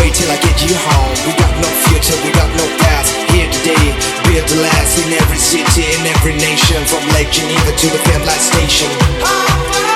wait till I get you home. We got no future, we got no past. Here today, build the last in every city, in every nation, from Lake Geneva to the Fanlight Station.